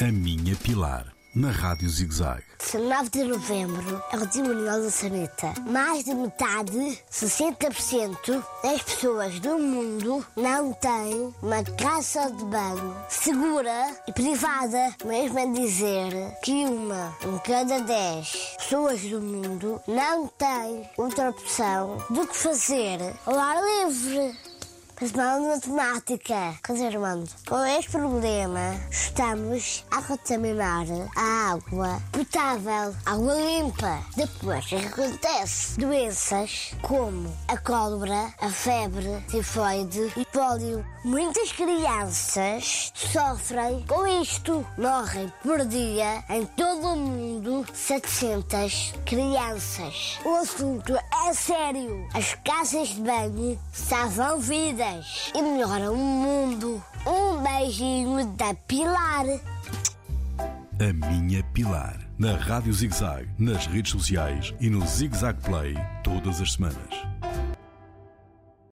A Minha Pilar, na Rádio ZigZag. 19 de novembro é o Dia Mundial da Sanita. Mais de metade, 60% das pessoas do mundo não têm uma casa de banho segura e privada. Mesmo a dizer que uma em cada 10 pessoas do mundo não tem outra opção do que fazer ao ar livre. Mas mal matemática. Quer dizer, com este problema estamos a contaminar a água potável, água limpa. Depois, acontece? Doenças como a cólera, a febre, tifoide e pólio. Muitas crianças sofrem com isto. Morrem por dia em todo o mundo 700 crianças. O assunto é sério. As casas de banho salvam vidas e melhoram o mundo. Um beijinho da Pilar. A Minha Pilar, na Rádio ZigZag, nas redes sociais e no ZigZag Play, todas as semanas.